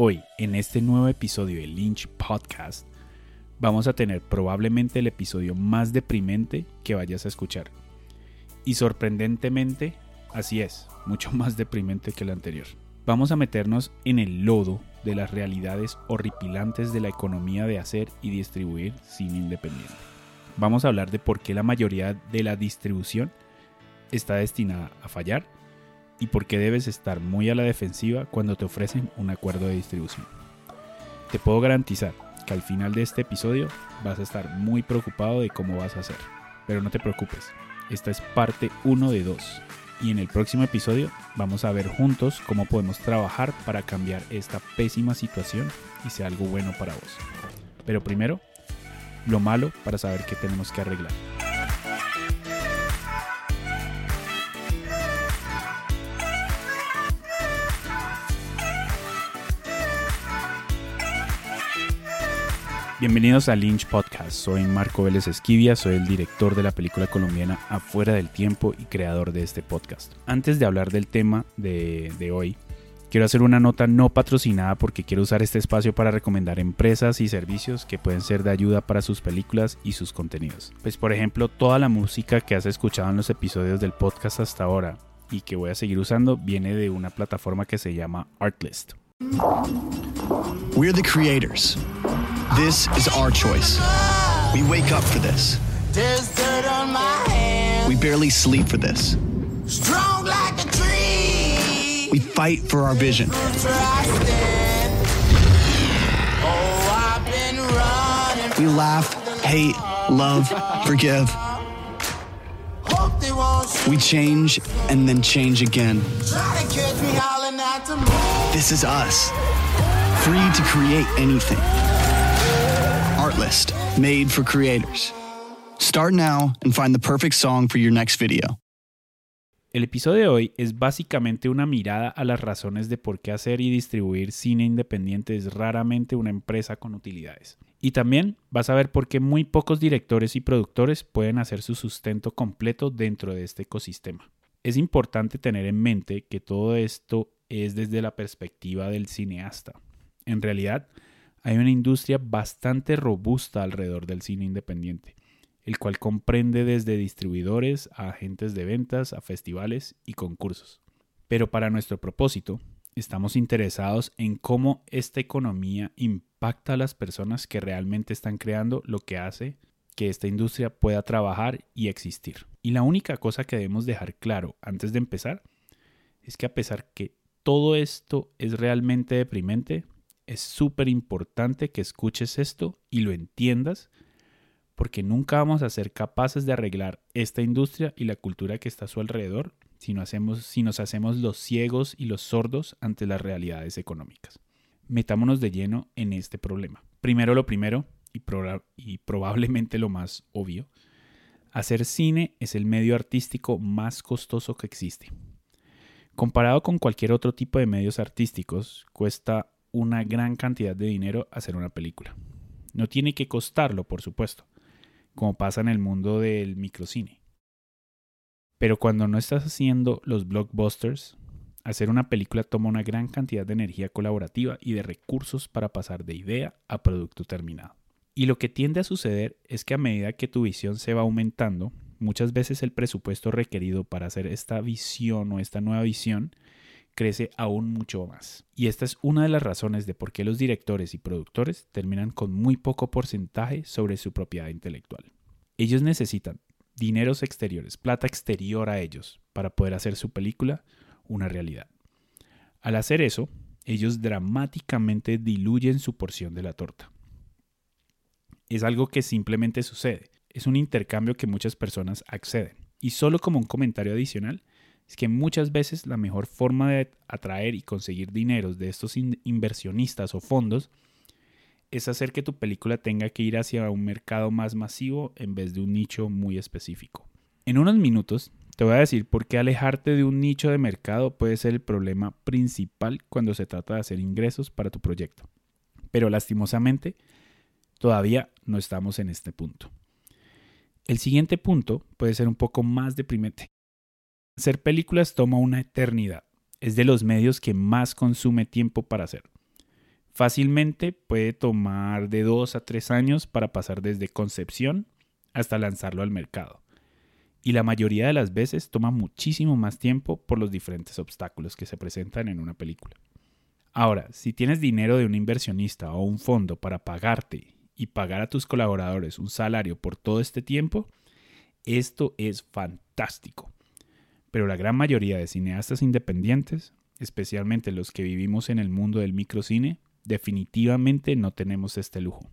Hoy, en este nuevo episodio de Lynch Podcast, vamos a tener probablemente el episodio más deprimente que vayas a escuchar. Y sorprendentemente, así es, mucho más deprimente que el anterior. Vamos a meternos en el lodo de las realidades horripilantes de la economía de hacer y distribuir cine independiente. Vamos a hablar de por qué la mayoría de la distribución está destinada a fallar y por qué debes estar muy a la defensiva cuando te ofrecen un acuerdo de distribución. Te puedo garantizar que al final de este episodio vas a estar muy preocupado de cómo vas a hacer. Pero no te preocupes, esta es parte 1 de 2 y en el próximo episodio vamos a ver juntos cómo podemos trabajar para cambiar esta pésima situación y sea algo bueno para vos. Pero primero, lo malo para saber qué tenemos que arreglar. Bienvenidos a Lynch Podcast. Soy Marco Vélez Esquivia, soy el director de la película colombiana Afuera del Tiempo y creador de este podcast. Antes de hablar del tema de, de, hoy, quiero hacer una nota no patrocinada porque quiero usar este espacio para recomendar empresas y servicios que pueden ser de ayuda para sus películas y sus contenidos. Pues por ejemplo, toda la música que has escuchado en los episodios del podcast hasta ahora y que voy a seguir usando viene de una plataforma que se llama Artlist. We're the creators. This is our choice. We wake up for this. There's dirt on my hands. We barely sleep for this. Strong like a tree. We fight for our vision. That's where I stand. Oh, I've been running. We laugh, hate, love, forgive. Hope they won't shoot. We change and then change again. Try to catch me howling at the moon. This is us. Free to create anything. Made for creators. Start now and find the perfect song for your next video. El episodio de hoy es básicamente una mirada a las razones de por qué hacer y distribuir cine independiente es raramente una empresa con utilidades. Y también vas a ver por qué muy pocos directores y productores pueden hacer su sustento completo dentro de este ecosistema. Es importante tener en mente que todo esto es desde la perspectiva del cineasta. En realidad, hay una industria bastante robusta alrededor del cine independiente, el cual comprende desde distribuidores a agentes de ventas, a festivales y concursos. Pero para nuestro propósito, estamos interesados en cómo esta economía impacta a las personas que realmente están creando lo que hace que esta industria pueda trabajar y existir. Y la única cosa que debemos dejar claro antes de empezar es que a pesar que todo esto es realmente deprimente, es súper importante que escuches esto y lo entiendas, porque nunca vamos a ser capaces de arreglar esta industria y la cultura que está a su alrededor si, no hacemos, si nos hacemos los ciegos y los sordos ante las realidades económicas. Metámonos de lleno en este problema. Primero lo primero, y, y probablemente lo más obvio, hacer cine es el medio artístico más costoso que existe. Comparado con cualquier otro tipo de medios artísticos, cuesta una gran cantidad de dinero hacer una película. No tiene que costarlo, por supuesto, como pasa en el mundo del microcine. Pero cuando no estás haciendo los blockbusters, hacer una película toma una gran cantidad de energía colaborativa y de recursos para pasar de idea a producto terminado. Y lo que tiende a suceder es que a medida que tu visión se va aumentando, muchas veces el presupuesto requerido para hacer esta visión o esta nueva visión crece aún mucho más. Y esta es una de las razones de por qué los directores y productores terminan con muy poco porcentaje sobre su propiedad intelectual. Ellos necesitan dineros exteriores, plata exterior a ellos, para poder hacer su película una realidad. Al hacer eso, ellos dramáticamente diluyen su porción de la torta. Es algo que simplemente sucede. Es un intercambio que muchas personas acceden. Y solo como un comentario adicional, es que muchas veces la mejor forma de atraer y conseguir dineros de estos inversionistas o fondos es hacer que tu película tenga que ir hacia un mercado más masivo en vez de un nicho muy específico. En unos minutos te voy a decir por qué alejarte de un nicho de mercado puede ser el problema principal cuando se trata de hacer ingresos para tu proyecto. Pero lastimosamente, todavía no estamos en este punto. El siguiente punto puede ser un poco más deprimente. Hacer películas toma una eternidad. Es de los medios que más consume tiempo para hacer. Fácilmente puede tomar de dos a tres años para pasar desde concepción hasta lanzarlo al mercado. Y la mayoría de las veces toma muchísimo más tiempo por los diferentes obstáculos que se presentan en una película. Ahora, si tienes dinero de un inversionista o un fondo para pagarte y pagar a tus colaboradores un salario por todo este tiempo, esto es fantástico. Pero la gran mayoría de cineastas independientes, especialmente los que vivimos en el mundo del microcine, definitivamente no tenemos este lujo.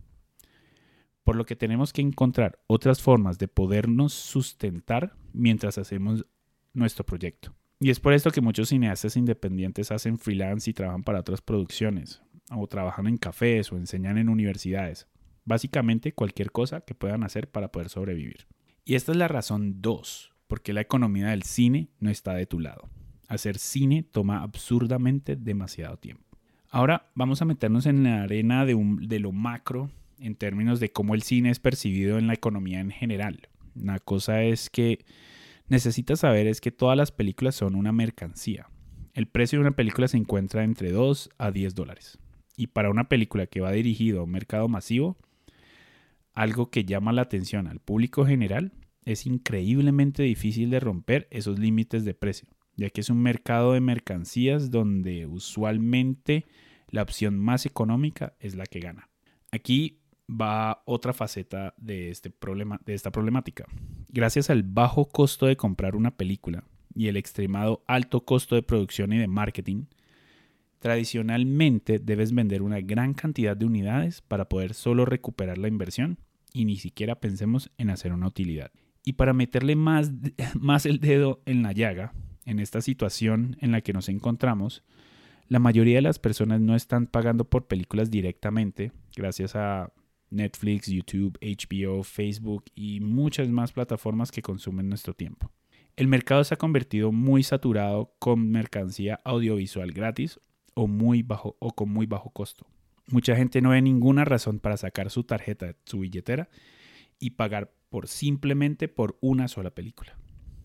Por lo que tenemos que encontrar otras formas de podernos sustentar mientras hacemos nuestro proyecto. Y es por esto que muchos cineastas independientes hacen freelance y trabajan para otras producciones, o trabajan en cafés o enseñan en universidades. Básicamente cualquier cosa que puedan hacer para poder sobrevivir. Y esta es la razón 2, porque la economía del cine no está de tu lado. Hacer cine toma absurdamente demasiado tiempo. Ahora vamos a meternos en la arena de, lo macro en términos de cómo el cine es percibido en la economía en general. Una cosa es que necesitas saber es que todas las películas son una mercancía. El precio de una película se encuentra entre 2 a 10 dólares. Y para una película que va dirigido a un mercado masivo, algo que llama la atención al público general, es increíblemente difícil de romper esos límites de precio, ya que es un mercado de mercancías donde usualmente la opción más económica es la que gana. Aquí va otra faceta de, este problema, de esta problemática. Gracias al bajo costo de comprar una película y el extremado alto costo de producción y de marketing, tradicionalmente debes vender una gran cantidad de unidades para poder solo recuperar la inversión y ni siquiera pensemos en hacer una utilidad. Y para meterle más, más el dedo en la llaga, en esta situación en la que nos encontramos, la mayoría de las personas no están pagando por películas directamente, gracias a Netflix, YouTube, HBO, Facebook y muchas más plataformas que consumen nuestro tiempo. El mercado se ha convertido muy saturado con mercancía audiovisual gratis o, muy bajo, o con muy bajo costo. Mucha gente no ve ninguna razón para sacar su tarjeta, su billetera y pagar por simplemente por una sola película.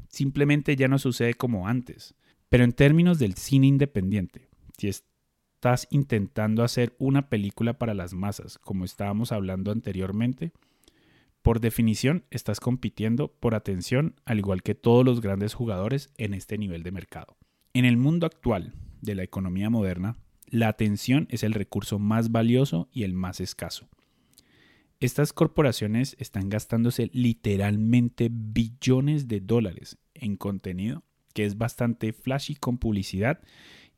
Simplemente ya no sucede como antes. Pero en términos del cine independiente, si estás intentando hacer una película para las masas, como estábamos hablando anteriormente, por definición estás compitiendo por atención al igual que todos los grandes jugadores en este nivel de mercado. En el mundo actual de la economía moderna, la atención es el recurso más valioso y el más escaso. Estas corporaciones están gastándose literalmente billones de dólares en contenido que es bastante flashy con publicidad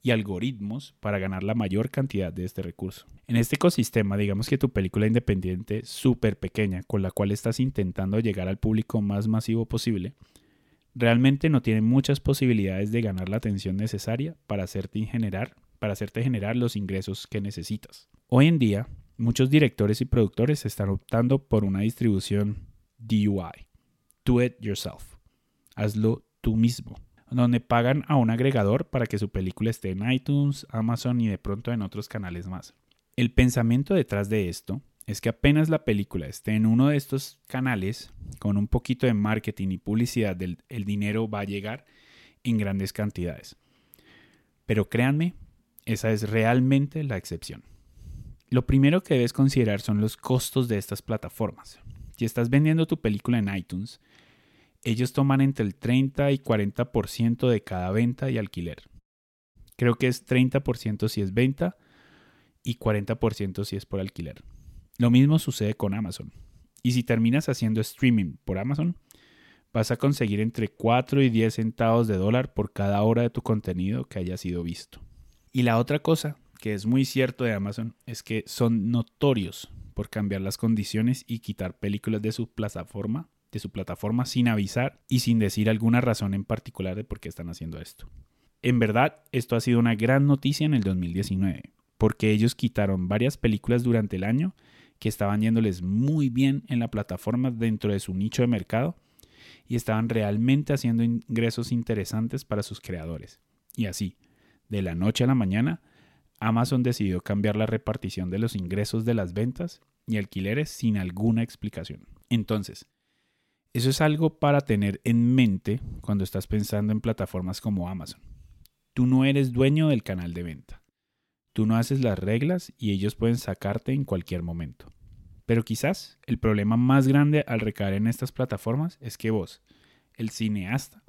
y algoritmos para ganar la mayor cantidad de este recurso. En este ecosistema, digamos que tu película independiente súper pequeña, con la cual estás intentando llegar al público más masivo posible, realmente no tiene muchas posibilidades de ganar la atención necesaria para hacerte generar, para hacerte generar los ingresos que necesitas. Hoy en día, muchos directores y productores están optando por una distribución DUI, Do It Yourself. Hazlo tú mismo donde pagan a un agregador para que su película esté en iTunes, Amazon y de pronto en otros canales más. El pensamiento detrás de esto es que apenas la película esté en uno de estos canales, con un poquito de marketing y publicidad, el dinero va a llegar en grandes cantidades. Pero créanme, esa es realmente la excepción. Lo primero que debes considerar son los costos de estas plataformas. Si estás vendiendo tu película en iTunes, ellos toman entre el 30 y 40% de cada venta y alquiler. Creo que es 30% si es venta y 40% si es por alquiler. Lo mismo sucede con Amazon. Y si terminas haciendo streaming por Amazon, vas a conseguir entre 4 y 10 centavos de dólar por cada hora de tu contenido que haya sido visto. Y la otra cosa que es muy cierto de Amazon es que son notorios por cambiar las condiciones y quitar películas de su plataforma de su plataforma sin avisar y sin decir alguna razón en particular de por qué están haciendo esto. En verdad, esto ha sido una gran noticia en el 2019, porque ellos quitaron varias películas durante el año que estaban yéndoles muy bien en la plataforma dentro de su nicho de mercado y estaban realmente haciendo ingresos interesantes para sus creadores. Y así, de la noche a la mañana, Amazon decidió cambiar la repartición de los ingresos de las ventas y alquileres sin alguna explicación. Entonces, eso es algo para tener en mente cuando estás pensando en plataformas como Amazon. Tú no eres dueño del canal de venta. Tú no haces las reglas y ellos pueden sacarte en cualquier momento. Pero quizás el problema más grande al recaer en estas plataformas es que vos, el cineasta,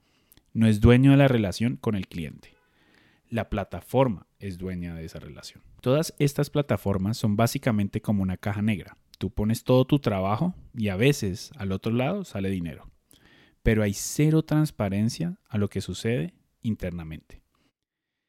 no es dueño de la relación con el cliente. La plataforma es dueña de esa relación. Todas estas plataformas son básicamente como una caja negra. Tú pones todo tu trabajo y a veces al otro lado sale dinero. Pero hay cero transparencia a lo que sucede internamente.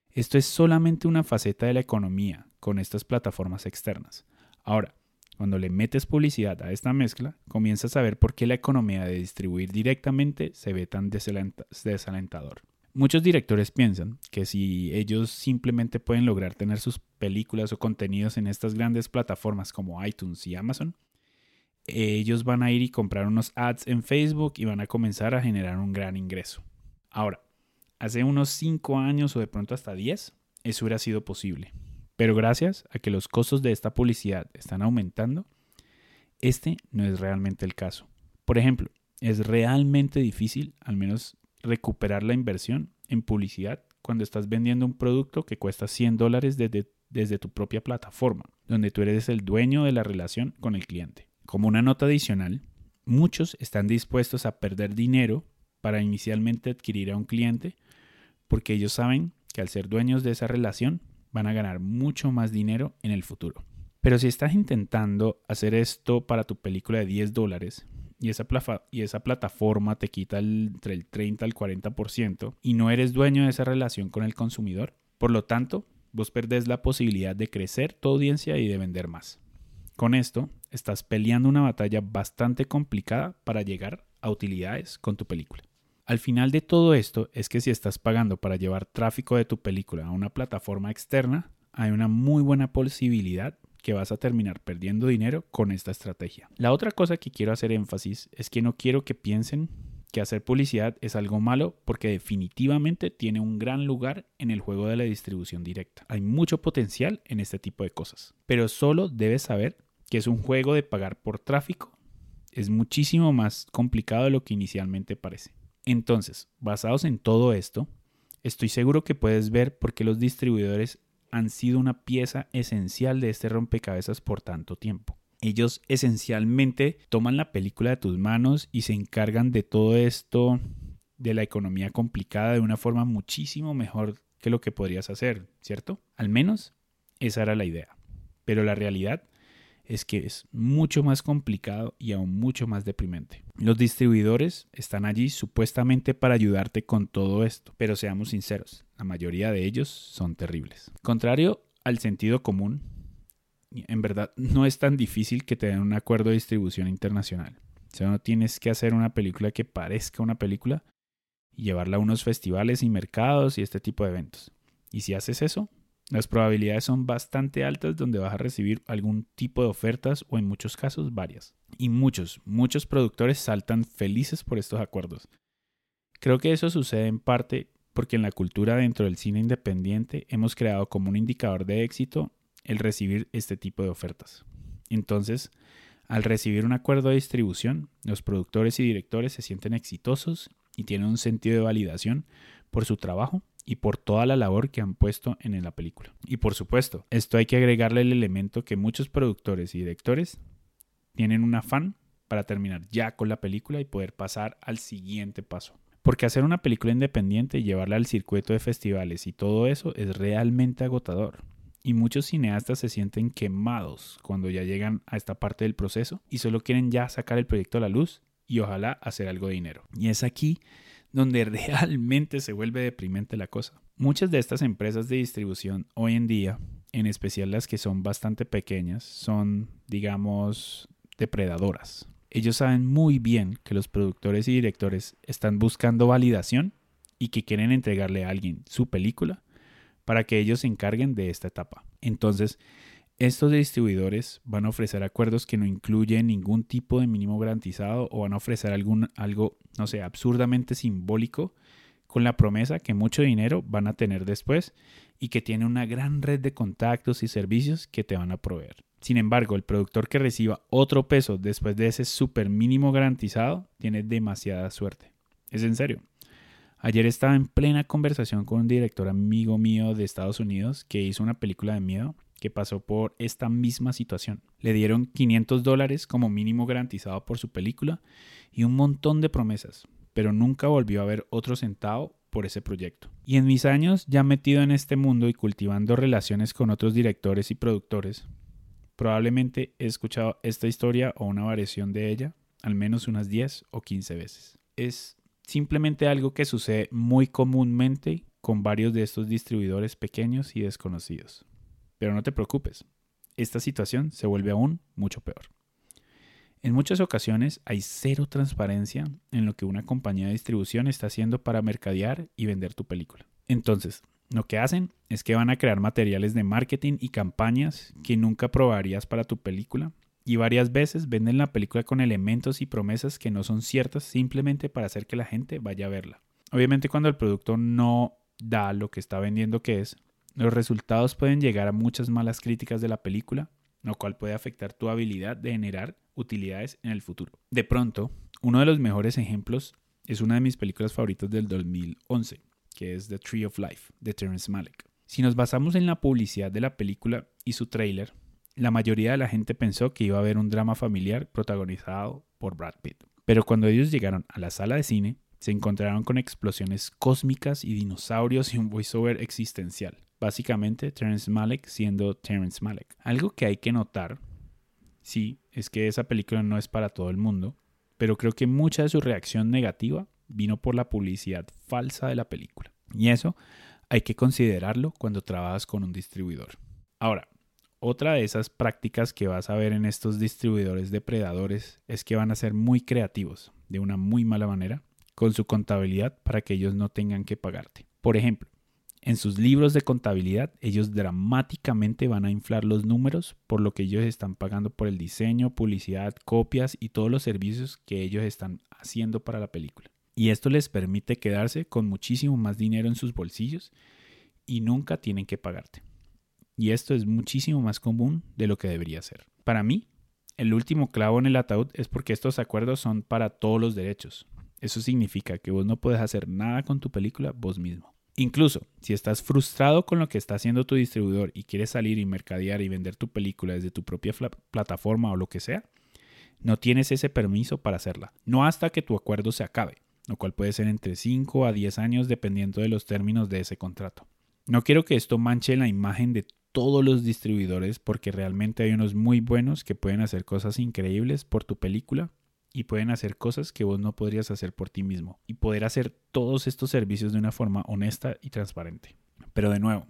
Esto es solamente una faceta de la economía con estas plataformas externas. Ahora, cuando le metes publicidad a esta mezcla, comienzas a ver por qué la economía de distribuir directamente se ve tan desalentador. Muchos directores piensan que si ellos simplemente pueden lograr tener sus películas o contenidos en estas grandes plataformas como iTunes y Amazon, ellos van a ir y comprar unos ads en Facebook y van a comenzar a generar un gran ingreso. Ahora, hace unos 5 años o de pronto hasta 10, eso hubiera sido posible. Pero gracias a que los costos de esta publicidad están aumentando, este no es realmente el caso. Por ejemplo, es realmente difícil, al menos, recuperar la inversión en publicidad cuando estás vendiendo un producto que cuesta 100 dólares desde, desde tu propia plataforma, donde tú eres el dueño de la relación con el cliente. Como una nota adicional, muchos están dispuestos a perder dinero para inicialmente adquirir a un cliente porque ellos saben que al ser dueños de esa relación van a ganar mucho más dinero en el futuro. Pero si estás intentando hacer esto para tu película de 10 dólares y esa, y esa plataforma te quita entre el 30 al 40% y no eres dueño de esa relación con el consumidor, por lo tanto, vos perdés la posibilidad de crecer tu audiencia y de vender más. Con esto, estás peleando una batalla bastante complicada para llegar a utilidades con tu película. Al final de todo esto es que si estás pagando para llevar tráfico de tu película a una plataforma externa, hay una muy buena posibilidad que vas a terminar perdiendo dinero con esta estrategia. La otra cosa que quiero hacer énfasis es que no quiero que piensen que hacer publicidad es algo malo porque definitivamente tiene un gran lugar en el juego de la distribución directa. Hay mucho potencial en este tipo de cosas, pero solo debes saber que es un juego de pagar por tráfico. Es muchísimo más complicado de lo que inicialmente parece. Entonces, basados en todo esto, estoy seguro que puedes ver por qué los distribuidores han sido una pieza esencial de este rompecabezas por tanto tiempo. Ellos esencialmente toman la película de tus manos y se encargan de todo esto de la economía complicada de una forma muchísimo mejor que lo que podrías hacer, ¿cierto? Al menos esa era la idea. Pero la realidad es que es mucho más complicado y aún mucho más deprimente. Los distribuidores están allí supuestamente para ayudarte con todo esto, pero seamos sinceros, la mayoría de ellos son terribles. Contrario al sentido común, en verdad no es tan difícil que te un acuerdo de distribución internacional. O sea, no tienes que hacer una película que parezca una película y llevarla a unos festivales y mercados y este tipo de eventos. Y si haces eso, las probabilidades son bastante altas donde vas a recibir algún tipo de ofertas o en muchos casos varias. Y muchos, muchos productores saltan felices por estos acuerdos. Creo que eso sucede en parte porque en la cultura dentro del cine independiente hemos creado como un indicador de éxito el recibir este tipo de ofertas. Entonces, al recibir un acuerdo de distribución, los productores y directores se sienten exitosos y tienen un sentido de validación por su trabajo y por toda la labor que han puesto en la película. Y por supuesto, esto hay que agregarle el elemento que muchos productores y directores tienen un afán para terminar ya con la película y poder pasar al siguiente paso. Porque hacer una película independiente y llevarla al circuito de festivales y todo eso es realmente agotador. Y muchos cineastas se sienten quemados cuando ya llegan a esta parte del proceso y solo quieren ya sacar el proyecto a la luz y ojalá hacer algo de dinero. Y es aquí donde realmente se vuelve deprimente la cosa. Muchas de estas empresas de distribución hoy en día, en especial las que son bastante pequeñas, son, digamos, depredadoras. Ellos saben muy bien que los productores y directores están buscando validación y que quieren entregarle a alguien su película para que ellos se encarguen de esta etapa. Entonces, estos distribuidores van a ofrecer acuerdos que no incluyen ningún tipo de mínimo garantizado o van a ofrecer algún, algo, no sé, absurdamente simbólico con la promesa que mucho dinero van a tener después y que tiene una gran red de contactos y servicios que te van a proveer. Sin embargo, el productor que reciba otro peso después de ese super mínimo garantizado tiene demasiada suerte. Es en serio. Ayer estaba en plena conversación con un director amigo mío de Estados Unidos que hizo una película de miedo que pasó por esta misma situación. Le dieron 500 dólares como mínimo garantizado por su película y un montón de promesas, pero nunca volvió a ver otro centavo por ese proyecto. Y en mis años ya metido en este mundo y cultivando relaciones con otros directores y productores, probablemente he escuchado esta historia o una variación de ella al menos unas 10 o 15 veces. Es simplemente algo que sucede muy comúnmente con varios de estos distribuidores pequeños y desconocidos. Pero no te preocupes, esta situación se vuelve aún mucho peor. En muchas ocasiones hay cero transparencia en lo que una compañía de distribución está haciendo para mercadear y vender tu película. Entonces, lo que hacen es que van a crear materiales de marketing y campañas que nunca probarías para tu película y varias veces venden la película con elementos y promesas que no son ciertas simplemente para hacer que la gente vaya a verla. Obviamente cuando el producto no da lo que está vendiendo que es, los resultados pueden llegar a muchas malas críticas de la película, lo cual puede afectar tu habilidad de generar utilidades en el futuro. De pronto, uno de los mejores ejemplos es una de mis películas favoritas del 2011, que es The Tree of Life, de Terrence Malick. Si nos basamos en la publicidad de la película y su tráiler, la mayoría de la gente pensó que iba a haber un drama familiar protagonizado por Brad Pitt. Pero cuando ellos llegaron a la sala de cine, se encontraron con explosiones cósmicas y dinosaurios y un voiceover existencial. Básicamente, Terrence Malick siendo Terrence Malick. Algo que hay que notar, sí, es que esa película no es para todo el mundo, pero creo que mucha de su reacción negativa vino por la publicidad falsa de la película. Y eso hay que considerarlo cuando trabajas con un distribuidor. Ahora, otra de esas prácticas que vas a ver en estos distribuidores depredadores es que van a ser muy creativos, de una muy mala manera, con su contabilidad para que ellos no tengan que pagarte. Por ejemplo, en sus libros de contabilidad, ellos dramáticamente van a inflar los números por lo que ellos están pagando por el diseño, publicidad, copias y todos los servicios que ellos están haciendo para la película. Y esto les permite quedarse con muchísimo más dinero en sus bolsillos y nunca tienen que pagarte. Y esto es muchísimo más común de lo que debería ser. Para mí, el último clavo en el ataúd es porque estos acuerdos son para todos los derechos. Eso significa que vos no puedes hacer nada con tu película vos mismo. Incluso si estás frustrado con lo que está haciendo tu distribuidor y quieres salir y mercadear y vender tu película desde tu propia plataforma o lo que sea, no tienes ese permiso para hacerla. No hasta que tu acuerdo se acabe, lo cual puede ser entre 5 a 10 años dependiendo de los términos de ese contrato. No quiero que esto manche la imagen de todos los distribuidores porque realmente hay unos muy buenos que pueden hacer cosas increíbles por tu película y pueden hacer cosas que vos no podrías hacer por ti mismo y poder hacer todos estos servicios de una forma honesta y transparente. Pero de nuevo,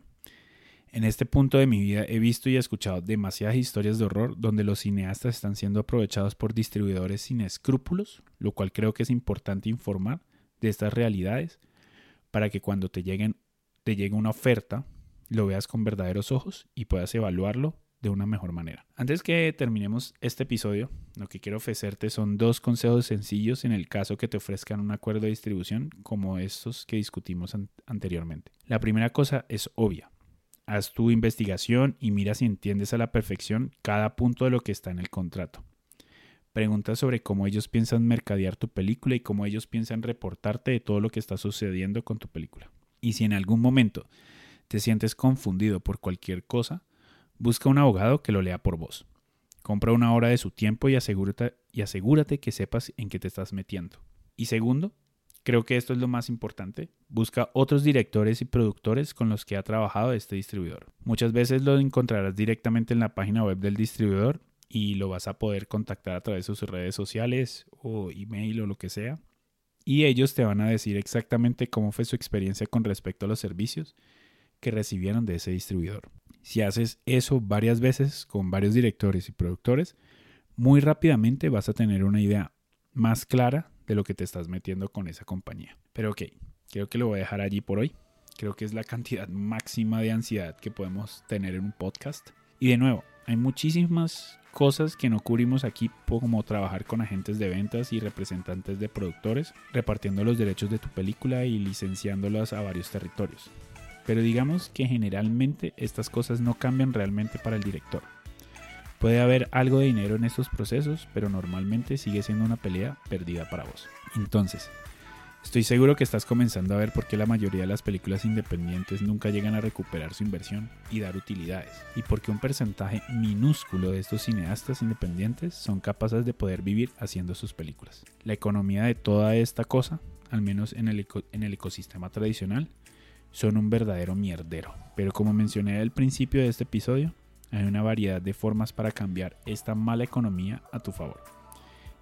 en este punto de mi vida he visto y escuchado demasiadas historias de horror donde los cineastas están siendo aprovechados por distribuidores sin escrúpulos, lo cual creo que es importante informar de estas realidades para que cuando te lleguen te llegue una oferta lo veas con verdaderos ojos y puedas evaluarlo de una mejor manera. Antes que terminemos este episodio, lo que quiero ofrecerte son dos consejos sencillos en el caso que te ofrezcan un acuerdo de distribución como estos que discutimos anteriormente. La primera cosa es obvia. Haz tu investigación y mira si entiendes a la perfección cada punto de lo que está en el contrato. Pregunta sobre cómo ellos piensan mercadear tu película y cómo ellos piensan reportarte de todo lo que está sucediendo con tu película. Y si en algún momento te sientes confundido por cualquier cosa, busca un abogado que lo lea por vos. Compra una hora de su tiempo y asegúrate, que sepas en qué te estás metiendo. Y segundo, creo que esto es lo más importante, busca otros directores y productores con los que ha trabajado este distribuidor. Muchas veces lo encontrarás directamente en la página web del distribuidor y lo vas a poder contactar a través de sus redes sociales o email o lo que sea. Y ellos te van a decir exactamente cómo fue su experiencia con respecto a los servicios que recibieron de ese distribuidor. Si haces eso varias veces con varios directores y productores, muy rápidamente vas a tener una idea más clara de lo que te estás metiendo con esa compañía. Pero ok, creo que lo voy a dejar allí por hoy. Creo que es la cantidad máxima de ansiedad que podemos tener en un podcast. Y de nuevo, hay muchísimas cosas que no cubrimos aquí como trabajar con agentes de ventas y representantes de productores, repartiendo los derechos de tu película y licenciándolas a varios territorios. Pero digamos que generalmente estas cosas no cambian realmente para el director. Puede haber algo de dinero en estos procesos, pero normalmente sigue siendo una pelea perdida para vos. Entonces, Estoy seguro que estás comenzando a ver por qué la mayoría de las películas independientes nunca llegan a recuperar su inversión y dar utilidades, y por qué un porcentaje minúsculo de estos cineastas independientes son capaces de poder vivir haciendo sus películas. La economía de toda esta cosa, al menos en el, en el ecosistema tradicional, son un verdadero mierdero. Pero como mencioné al principio de este episodio, hay una variedad de formas para cambiar esta mala economía a tu favor.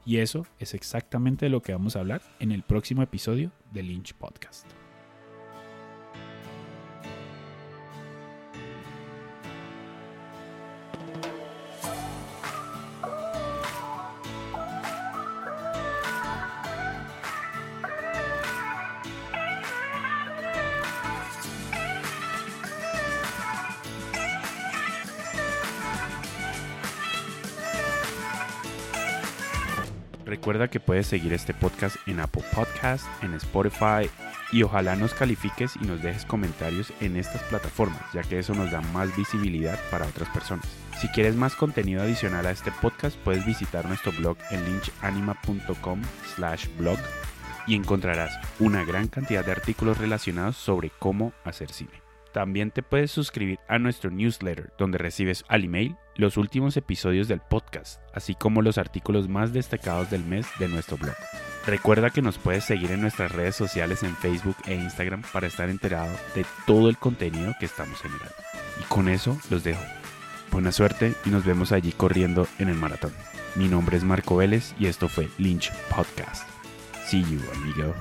Y eso es exactamente de lo que vamos a hablar en el próximo episodio de Lynch Podcast. Recuerda que puedes seguir este podcast en Apple Podcast, en Spotify y ojalá nos califiques y nos dejes comentarios en estas plataformas, ya que eso nos da más visibilidad para otras personas. Si quieres más contenido adicional a este podcast, puedes visitar nuestro blog en lynchanima.com slash blog y encontrarás una gran cantidad de artículos relacionados sobre cómo hacer cine. También te puedes suscribir a nuestro newsletter, donde recibes al email los últimos episodios del podcast, así como los artículos más destacados del mes de nuestro blog. Recuerda que nos puedes seguir en nuestras redes sociales en Facebook e Instagram para estar enterado de todo el contenido que estamos generando. Y con eso los dejo. Buena suerte y nos vemos allí corriendo en el maratón. Mi nombre es Marco Vélez y esto fue Lynch Podcast. See you, amigo.